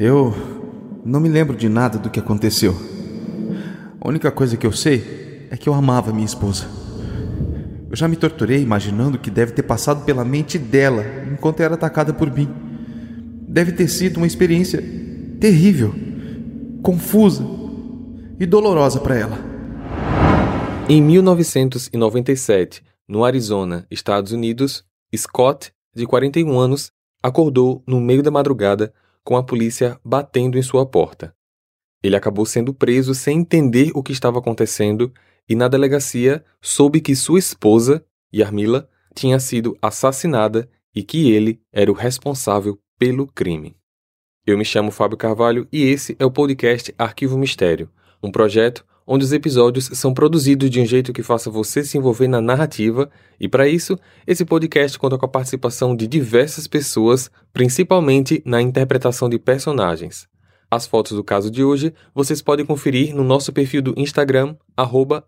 Eu não me lembro de nada do que aconteceu. A única coisa que eu sei é que eu amava minha esposa. Eu já me torturei imaginando o que deve ter passado pela mente dela enquanto era atacada por mim. Deve ter sido uma experiência terrível, confusa e dolorosa para ela. Em 1997, no Arizona, Estados Unidos, Scott, de 41 anos, acordou no meio da madrugada com a polícia batendo em sua porta. Ele acabou sendo preso sem entender o que estava acontecendo e na delegacia soube que sua esposa, Yarmila, tinha sido assassinada e que ele era o responsável pelo crime. Eu me chamo Fábio Carvalho e esse é o podcast Arquivo Mistério, um projeto onde os episódios são produzidos de um jeito que faça você se envolver na narrativa, e para isso, esse podcast conta com a participação de diversas pessoas, principalmente na interpretação de personagens. As fotos do caso de hoje vocês podem conferir no nosso perfil do Instagram,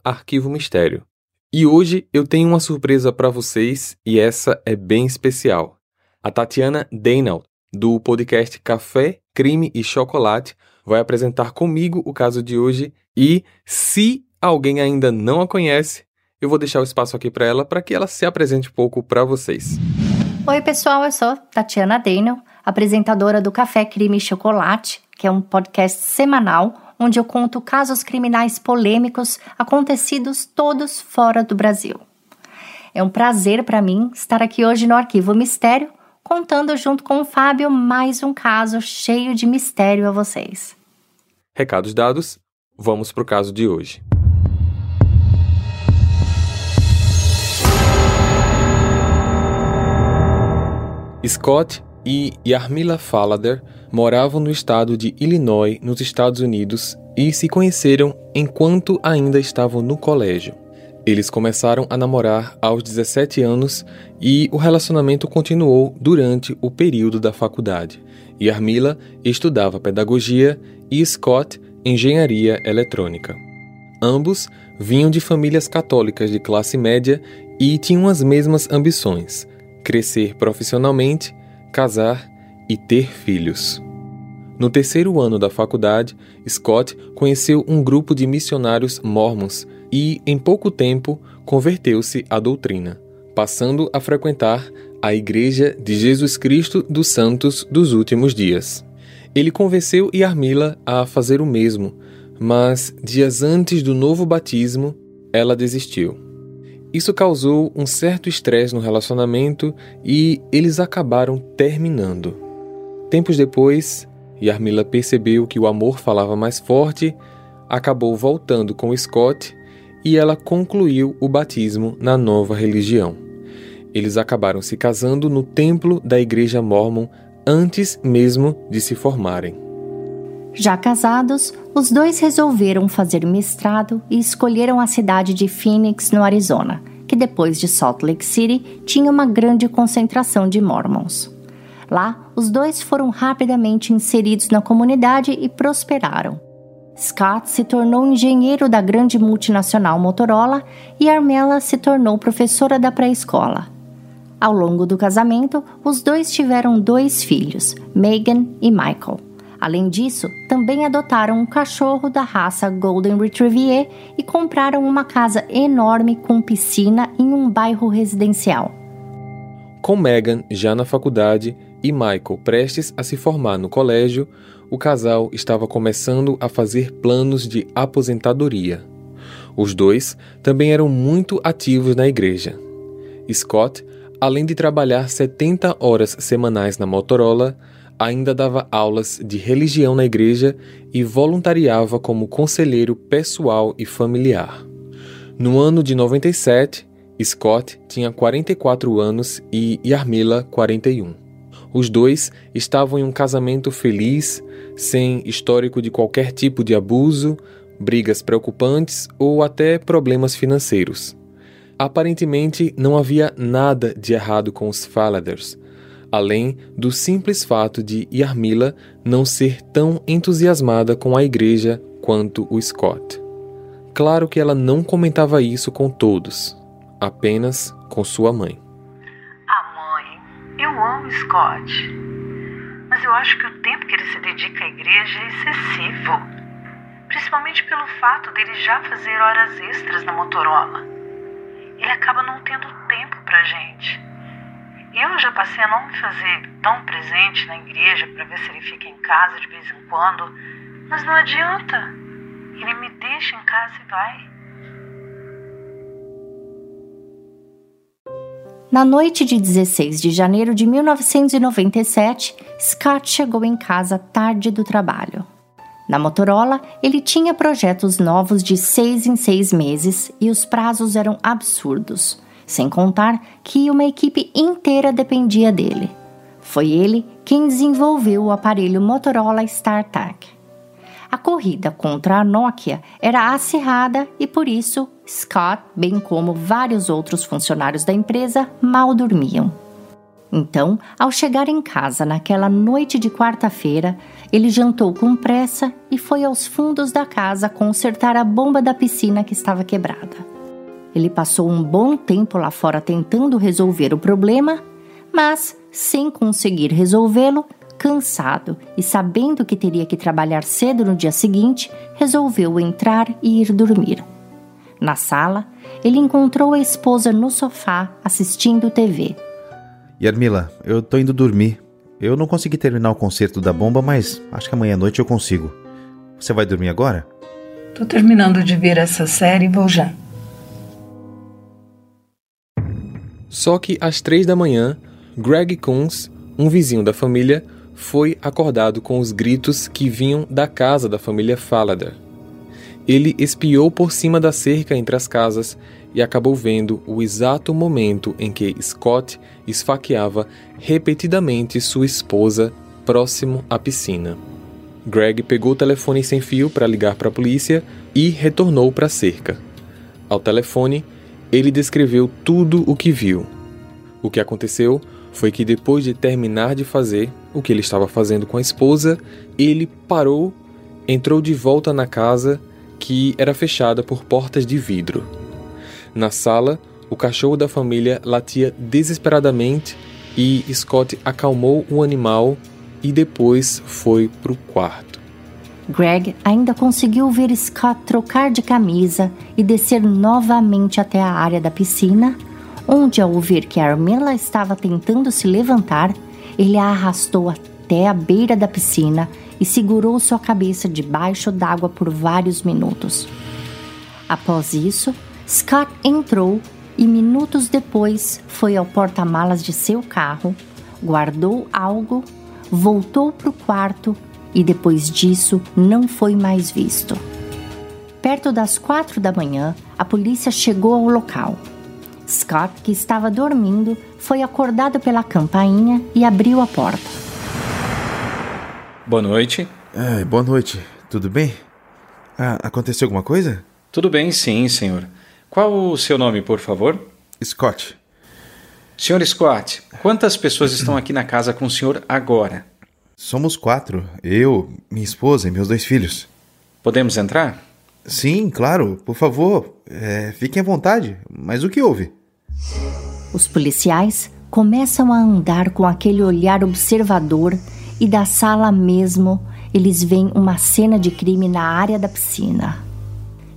Arquivo Mistério. E hoje eu tenho uma surpresa para vocês e essa é bem especial. A Tatiana Deinald, do podcast Café, Crime e Chocolate, vai apresentar comigo o caso de hoje e, se alguém ainda não a conhece, eu vou deixar o espaço aqui para ela para que ela se apresente um pouco para vocês. Oi, pessoal, eu sou Tatiana Daniel, apresentadora do Café Crime e Chocolate, que é um podcast semanal onde eu conto casos criminais polêmicos acontecidos todos fora do Brasil. É um prazer para mim estar aqui hoje no Arquivo Mistério, contando junto com o Fábio mais um caso cheio de mistério a vocês. Recados dados, vamos para o caso de hoje. Scott e Yarmila Falader moravam no estado de Illinois, nos Estados Unidos, e se conheceram enquanto ainda estavam no colégio. Eles começaram a namorar aos 17 anos e o relacionamento continuou durante o período da faculdade. Yarmila estudava pedagogia e Scott engenharia eletrônica. Ambos vinham de famílias católicas de classe média e tinham as mesmas ambições: crescer profissionalmente, casar e ter filhos. No terceiro ano da faculdade, Scott conheceu um grupo de missionários mormons e, em pouco tempo, converteu-se à doutrina, passando a frequentar a Igreja de Jesus Cristo dos Santos dos Últimos Dias. Ele convenceu Yarmila a fazer o mesmo, mas dias antes do novo batismo, ela desistiu. Isso causou um certo estresse no relacionamento e eles acabaram terminando. Tempos depois, Yarmila percebeu que o amor falava mais forte, acabou voltando com Scott e ela concluiu o batismo na nova religião. Eles acabaram se casando no templo da igreja mormon antes mesmo de se formarem. Já casados, os dois resolveram fazer mestrado e escolheram a cidade de Phoenix, no Arizona, que depois de Salt Lake City tinha uma grande concentração de mormons. Lá, os dois foram rapidamente inseridos na comunidade e prosperaram. Scott se tornou engenheiro da grande multinacional Motorola e Armela se tornou professora da pré-escola. Ao longo do casamento, os dois tiveram dois filhos, Megan e Michael. Além disso, também adotaram um cachorro da raça Golden Retriever e compraram uma casa enorme com piscina em um bairro residencial. Com Megan já na faculdade e Michael prestes a se formar no colégio, o casal estava começando a fazer planos de aposentadoria. Os dois também eram muito ativos na igreja. Scott Além de trabalhar 70 horas semanais na Motorola, ainda dava aulas de religião na igreja e voluntariava como conselheiro pessoal e familiar. No ano de 97, Scott tinha 44 anos e Yarmila 41. Os dois estavam em um casamento feliz, sem histórico de qualquer tipo de abuso, brigas preocupantes ou até problemas financeiros. Aparentemente, não havia nada de errado com os Faladers, além do simples fato de Yarmila não ser tão entusiasmada com a igreja quanto o Scott. Claro que ela não comentava isso com todos, apenas com sua mãe. Scott. Mas eu acho que o tempo que ele se dedica à igreja é excessivo. Principalmente pelo fato dele já fazer horas extras na Motorola. Ele acaba não tendo tempo pra gente. Eu já passei a não me fazer tão presente na igreja para ver se ele fica em casa de vez em quando, mas não adianta. Ele me deixa em casa e vai. Na noite de 16 de janeiro de 1997, Scott chegou em casa tarde do trabalho. Na Motorola, ele tinha projetos novos de seis em seis meses e os prazos eram absurdos, sem contar que uma equipe inteira dependia dele. Foi ele quem desenvolveu o aparelho Motorola StarTAC. A corrida contra a Nokia era acirrada e por isso Scott, bem como vários outros funcionários da empresa, mal dormiam. Então, ao chegar em casa naquela noite de quarta-feira, ele jantou com pressa e foi aos fundos da casa consertar a bomba da piscina que estava quebrada. Ele passou um bom tempo lá fora tentando resolver o problema, mas, sem conseguir resolvê-lo, cansado e sabendo que teria que trabalhar cedo no dia seguinte, resolveu entrar e ir dormir. Na sala, ele encontrou a esposa no sofá assistindo TV. Yarmila, eu tô indo dormir. Eu não consegui terminar o concerto da bomba, mas acho que amanhã à noite eu consigo. Você vai dormir agora? Tô terminando de ver essa série e vou já. Só que às três da manhã, Greg Coons, um vizinho da família, foi acordado com os gritos que vinham da casa da família Fallader. Ele espiou por cima da cerca entre as casas e acabou vendo o exato momento em que Scott esfaqueava repetidamente sua esposa próximo à piscina. Greg pegou o telefone sem fio para ligar para a polícia e retornou para a cerca. Ao telefone, ele descreveu tudo o que viu. O que aconteceu foi que depois de terminar de fazer o que ele estava fazendo com a esposa, ele parou, entrou de volta na casa que era fechada por portas de vidro. Na sala, o cachorro da família latia desesperadamente e Scott acalmou o animal e depois foi para o quarto. Greg ainda conseguiu ver Scott trocar de camisa e descer novamente até a área da piscina onde, ao ver que Armela estava tentando se levantar, ele a arrastou até a beira da piscina e segurou sua cabeça debaixo d'água por vários minutos. Após isso, Scott entrou e minutos depois foi ao porta-malas de seu carro, guardou algo, voltou para o quarto e depois disso não foi mais visto. Perto das quatro da manhã, a polícia chegou ao local Scott, que estava dormindo, foi acordado pela campainha e abriu a porta. Boa noite. É, boa noite. Tudo bem? Ah, aconteceu alguma coisa? Tudo bem, sim, senhor. Qual o seu nome, por favor? Scott. Senhor Scott, quantas pessoas estão aqui na casa com o senhor agora? Somos quatro. Eu, minha esposa e meus dois filhos. Podemos entrar? Sim, claro. Por favor, é, fiquem à vontade. Mas o que houve? Os policiais começam a andar com aquele olhar observador e da sala mesmo eles veem uma cena de crime na área da piscina.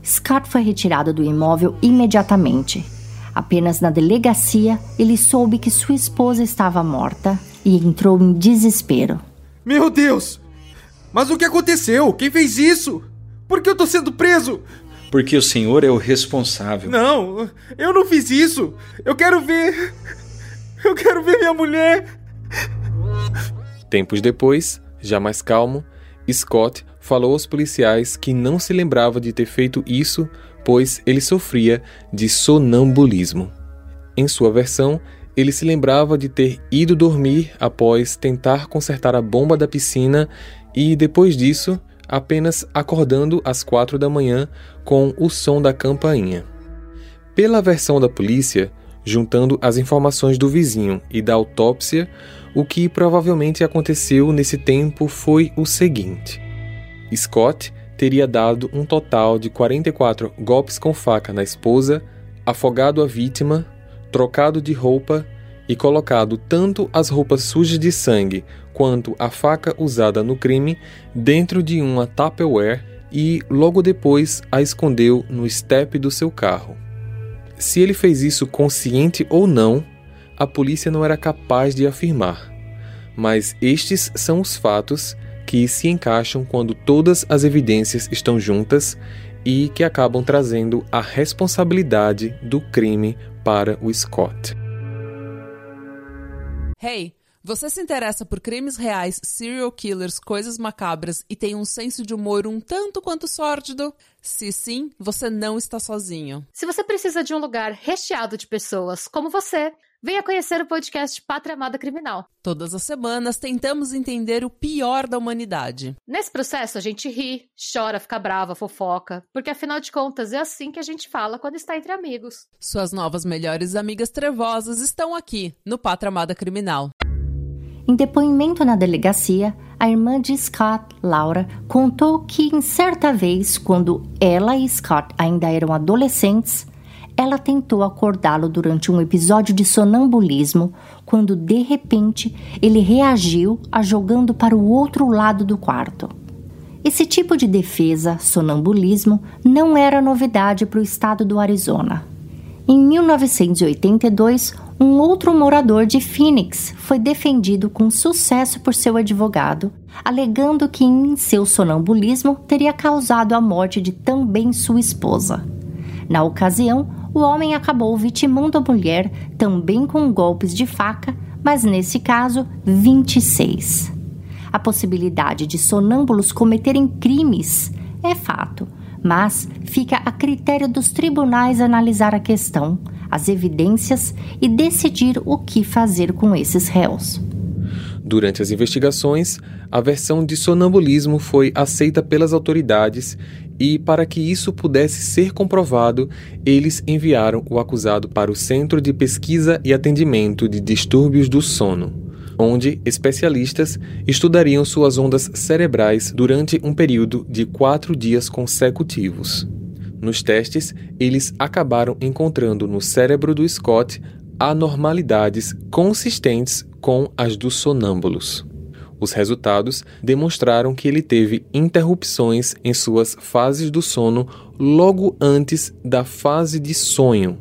Scott foi retirado do imóvel imediatamente. Apenas na delegacia ele soube que sua esposa estava morta e entrou em desespero. Meu Deus! Mas o que aconteceu? Quem fez isso? Por que eu tô sendo preso? Porque o senhor é o responsável. Não, eu não fiz isso. Eu quero ver. Eu quero ver minha mulher. Tempos depois, já mais calmo, Scott falou aos policiais que não se lembrava de ter feito isso, pois ele sofria de sonambulismo. Em sua versão, ele se lembrava de ter ido dormir após tentar consertar a bomba da piscina e, depois disso, apenas acordando às quatro da manhã com o som da campainha. Pela versão da polícia, juntando as informações do vizinho e da autópsia, o que provavelmente aconteceu nesse tempo foi o seguinte: Scott teria dado um total de 44 golpes com faca na esposa, afogado a vítima, trocado de roupa e colocado tanto as roupas sujas de sangue quanto a faca usada no crime dentro de uma Tupperware e logo depois a escondeu no step do seu carro. Se ele fez isso consciente ou não, a polícia não era capaz de afirmar. Mas estes são os fatos que se encaixam quando todas as evidências estão juntas e que acabam trazendo a responsabilidade do crime para o Scott. Hey, você se interessa por crimes reais, serial killers, coisas macabras e tem um senso de humor um tanto quanto sórdido? Se sim, você não está sozinho. Se você precisa de um lugar recheado de pessoas como você, Venha conhecer o podcast Pátria Amada Criminal. Todas as semanas tentamos entender o pior da humanidade. Nesse processo a gente ri, chora, fica brava, fofoca, porque afinal de contas é assim que a gente fala quando está entre amigos. Suas novas melhores amigas trevosas estão aqui no Pátria Amada Criminal. Em depoimento na delegacia, a irmã de Scott, Laura, contou que em certa vez, quando ela e Scott ainda eram adolescentes, ela tentou acordá-lo durante um episódio de sonambulismo, quando de repente ele reagiu a jogando para o outro lado do quarto. Esse tipo de defesa, sonambulismo, não era novidade para o estado do Arizona. Em 1982, um outro morador de Phoenix foi defendido com sucesso por seu advogado, alegando que em seu sonambulismo teria causado a morte de também sua esposa. Na ocasião, o homem acabou vitimando a mulher também com golpes de faca, mas nesse caso, 26. A possibilidade de sonâmbulos cometerem crimes é fato, mas fica a critério dos tribunais analisar a questão, as evidências e decidir o que fazer com esses réus. Durante as investigações, a versão de sonambulismo foi aceita pelas autoridades e, para que isso pudesse ser comprovado, eles enviaram o acusado para o Centro de Pesquisa e Atendimento de Distúrbios do Sono, onde especialistas estudariam suas ondas cerebrais durante um período de quatro dias consecutivos. Nos testes, eles acabaram encontrando no cérebro do Scott anormalidades consistentes com as dos sonâmbulos. Os resultados demonstraram que ele teve interrupções em suas fases do sono logo antes da fase de sonho,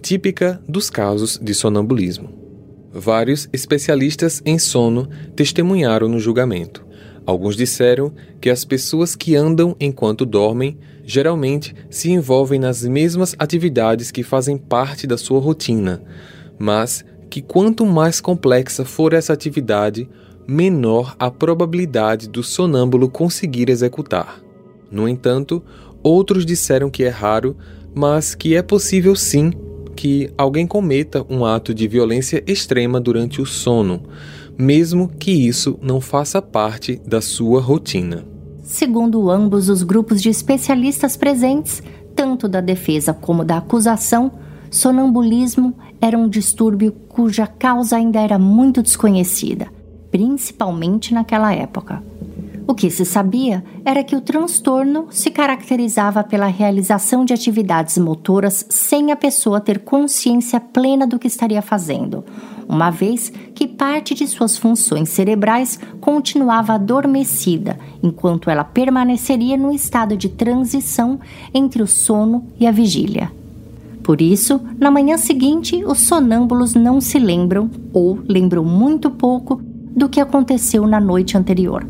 típica dos casos de sonambulismo. Vários especialistas em sono testemunharam no julgamento. Alguns disseram que as pessoas que andam enquanto dormem geralmente se envolvem nas mesmas atividades que fazem parte da sua rotina, mas que quanto mais complexa for essa atividade, menor a probabilidade do sonâmbulo conseguir executar. No entanto, outros disseram que é raro, mas que é possível sim que alguém cometa um ato de violência extrema durante o sono, mesmo que isso não faça parte da sua rotina. Segundo ambos os grupos de especialistas presentes, tanto da defesa como da acusação, sonambulismo era um distúrbio cuja causa ainda era muito desconhecida principalmente naquela época. O que se sabia era que o transtorno se caracterizava pela realização de atividades motoras sem a pessoa ter consciência plena do que estaria fazendo, uma vez que parte de suas funções cerebrais continuava adormecida, enquanto ela permaneceria no estado de transição entre o sono e a vigília. Por isso, na manhã seguinte, os sonâmbulos não se lembram ou lembram muito pouco do que aconteceu na noite anterior.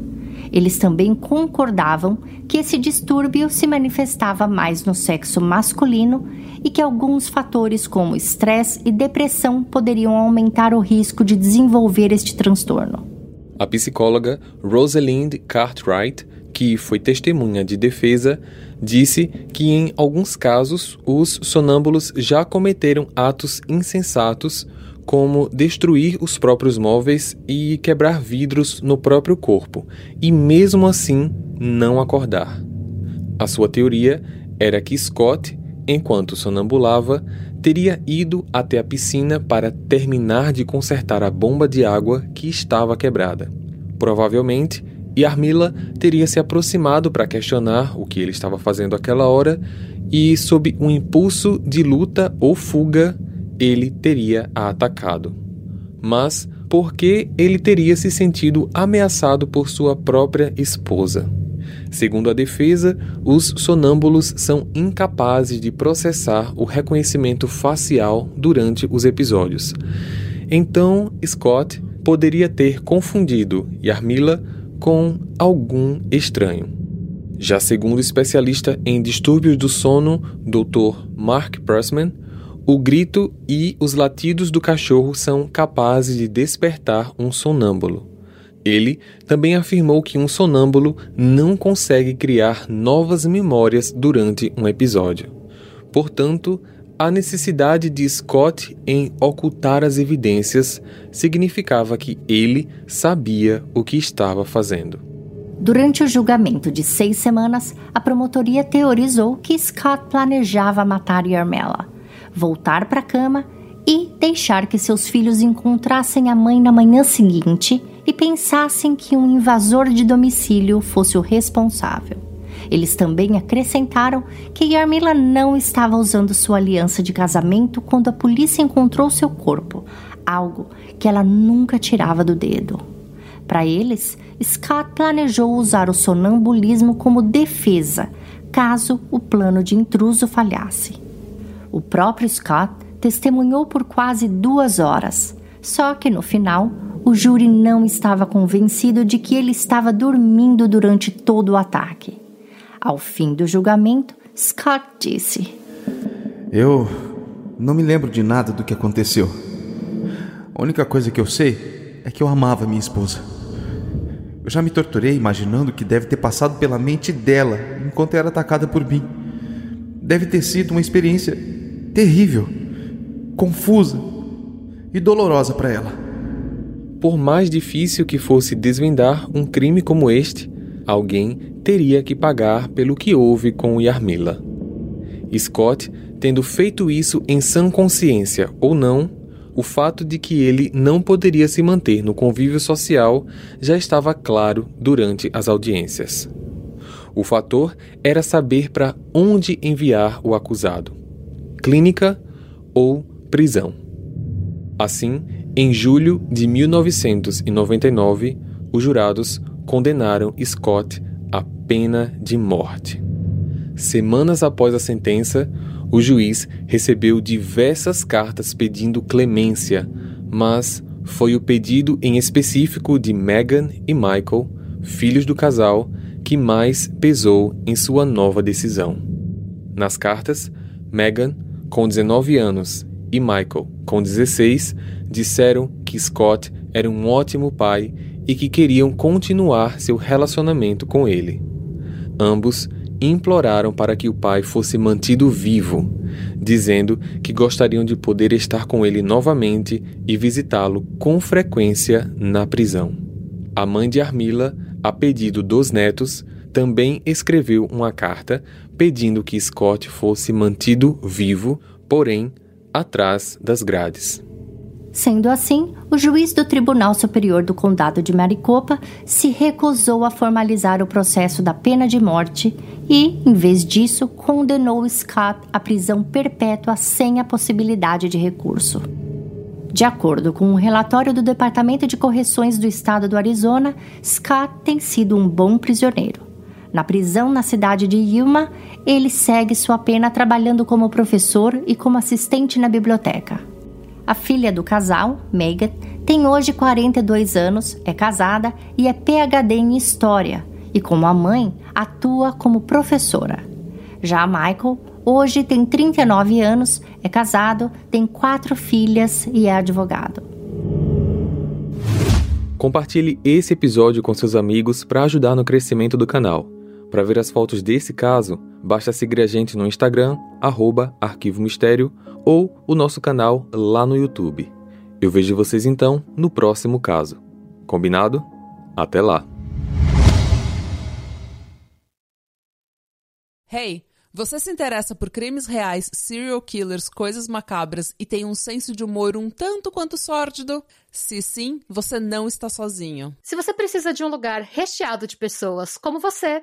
Eles também concordavam que esse distúrbio se manifestava mais no sexo masculino e que alguns fatores como estresse e depressão poderiam aumentar o risco de desenvolver este transtorno. A psicóloga Rosalind Cartwright, que foi testemunha de defesa, disse que em alguns casos os sonâmbulos já cometeram atos insensatos como destruir os próprios móveis e quebrar vidros no próprio corpo, e mesmo assim não acordar. A sua teoria era que Scott, enquanto sonambulava, teria ido até a piscina para terminar de consertar a bomba de água que estava quebrada. Provavelmente, Yarmila teria se aproximado para questionar o que ele estava fazendo aquela hora e, sob um impulso de luta ou fuga, ele teria a atacado. Mas, porque ele teria se sentido ameaçado por sua própria esposa. Segundo a defesa, os sonâmbulos são incapazes de processar o reconhecimento facial durante os episódios. Então, Scott poderia ter confundido Yarmila com algum estranho. Já segundo o especialista em distúrbios do sono, Dr. Mark Pressman, o grito e os latidos do cachorro são capazes de despertar um sonâmbulo. Ele também afirmou que um sonâmbulo não consegue criar novas memórias durante um episódio. Portanto, a necessidade de Scott em ocultar as evidências significava que ele sabia o que estava fazendo. Durante o julgamento de seis semanas, a promotoria teorizou que Scott planejava matar Yarmela, voltar para a cama e deixar que seus filhos encontrassem a mãe na manhã seguinte e pensassem que um invasor de domicílio fosse o responsável. Eles também acrescentaram que Yarmila não estava usando sua aliança de casamento quando a polícia encontrou seu corpo, algo que ela nunca tirava do dedo. Para eles, Scott planejou usar o sonambulismo como defesa caso o plano de intruso falhasse. O próprio Scott testemunhou por quase duas horas, só que no final o júri não estava convencido de que ele estava dormindo durante todo o ataque. Ao fim do julgamento, Scott disse: Eu não me lembro de nada do que aconteceu. A única coisa que eu sei é que eu amava minha esposa. Eu já me torturei imaginando o que deve ter passado pela mente dela enquanto era atacada por mim. Deve ter sido uma experiência terrível, confusa e dolorosa para ela. Por mais difícil que fosse desvendar um crime como este, alguém teria que pagar pelo que houve com Yarmila. Scott, tendo feito isso em sã consciência ou não, o fato de que ele não poderia se manter no convívio social já estava claro durante as audiências. O fator era saber para onde enviar o acusado: clínica ou prisão. Assim, em julho de 1999, os jurados condenaram Scott à pena de morte. Semanas após a sentença, o juiz recebeu diversas cartas pedindo clemência, mas foi o pedido em específico de Meghan e Michael, filhos do casal, que mais pesou em sua nova decisão. Nas cartas, Meghan, com 19 anos, e Michael, com 16, disseram que Scott era um ótimo pai e que queriam continuar seu relacionamento com ele. Ambos imploraram para que o pai fosse mantido vivo, dizendo que gostariam de poder estar com ele novamente e visitá-lo com frequência na prisão. A mãe de Armila, a pedido dos netos, também escreveu uma carta pedindo que Scott fosse mantido vivo, porém atrás das grades. Sendo assim, o juiz do Tribunal Superior do Condado de Maricopa se recusou a formalizar o processo da pena de morte e, em vez disso, condenou Scott à prisão perpétua sem a possibilidade de recurso. De acordo com um relatório do Departamento de Correções do Estado do Arizona, Scott tem sido um bom prisioneiro. Na prisão na cidade de Yuma, ele segue sua pena trabalhando como professor e como assistente na biblioteca. A filha do casal, Megan, tem hoje 42 anos, é casada e é PhD em História, e como a mãe, atua como professora. Já Michael, hoje tem 39 anos, é casado, tem quatro filhas e é advogado. Compartilhe esse episódio com seus amigos para ajudar no crescimento do canal. Para ver as fotos desse caso, basta seguir a gente no Instagram, arroba Arquivo Mistério, ou o nosso canal lá no YouTube. Eu vejo vocês então no próximo caso. Combinado? Até lá! Hey, você se interessa por crimes reais, serial killers, coisas macabras e tem um senso de humor um tanto quanto sórdido? Se sim, você não está sozinho. Se você precisa de um lugar recheado de pessoas como você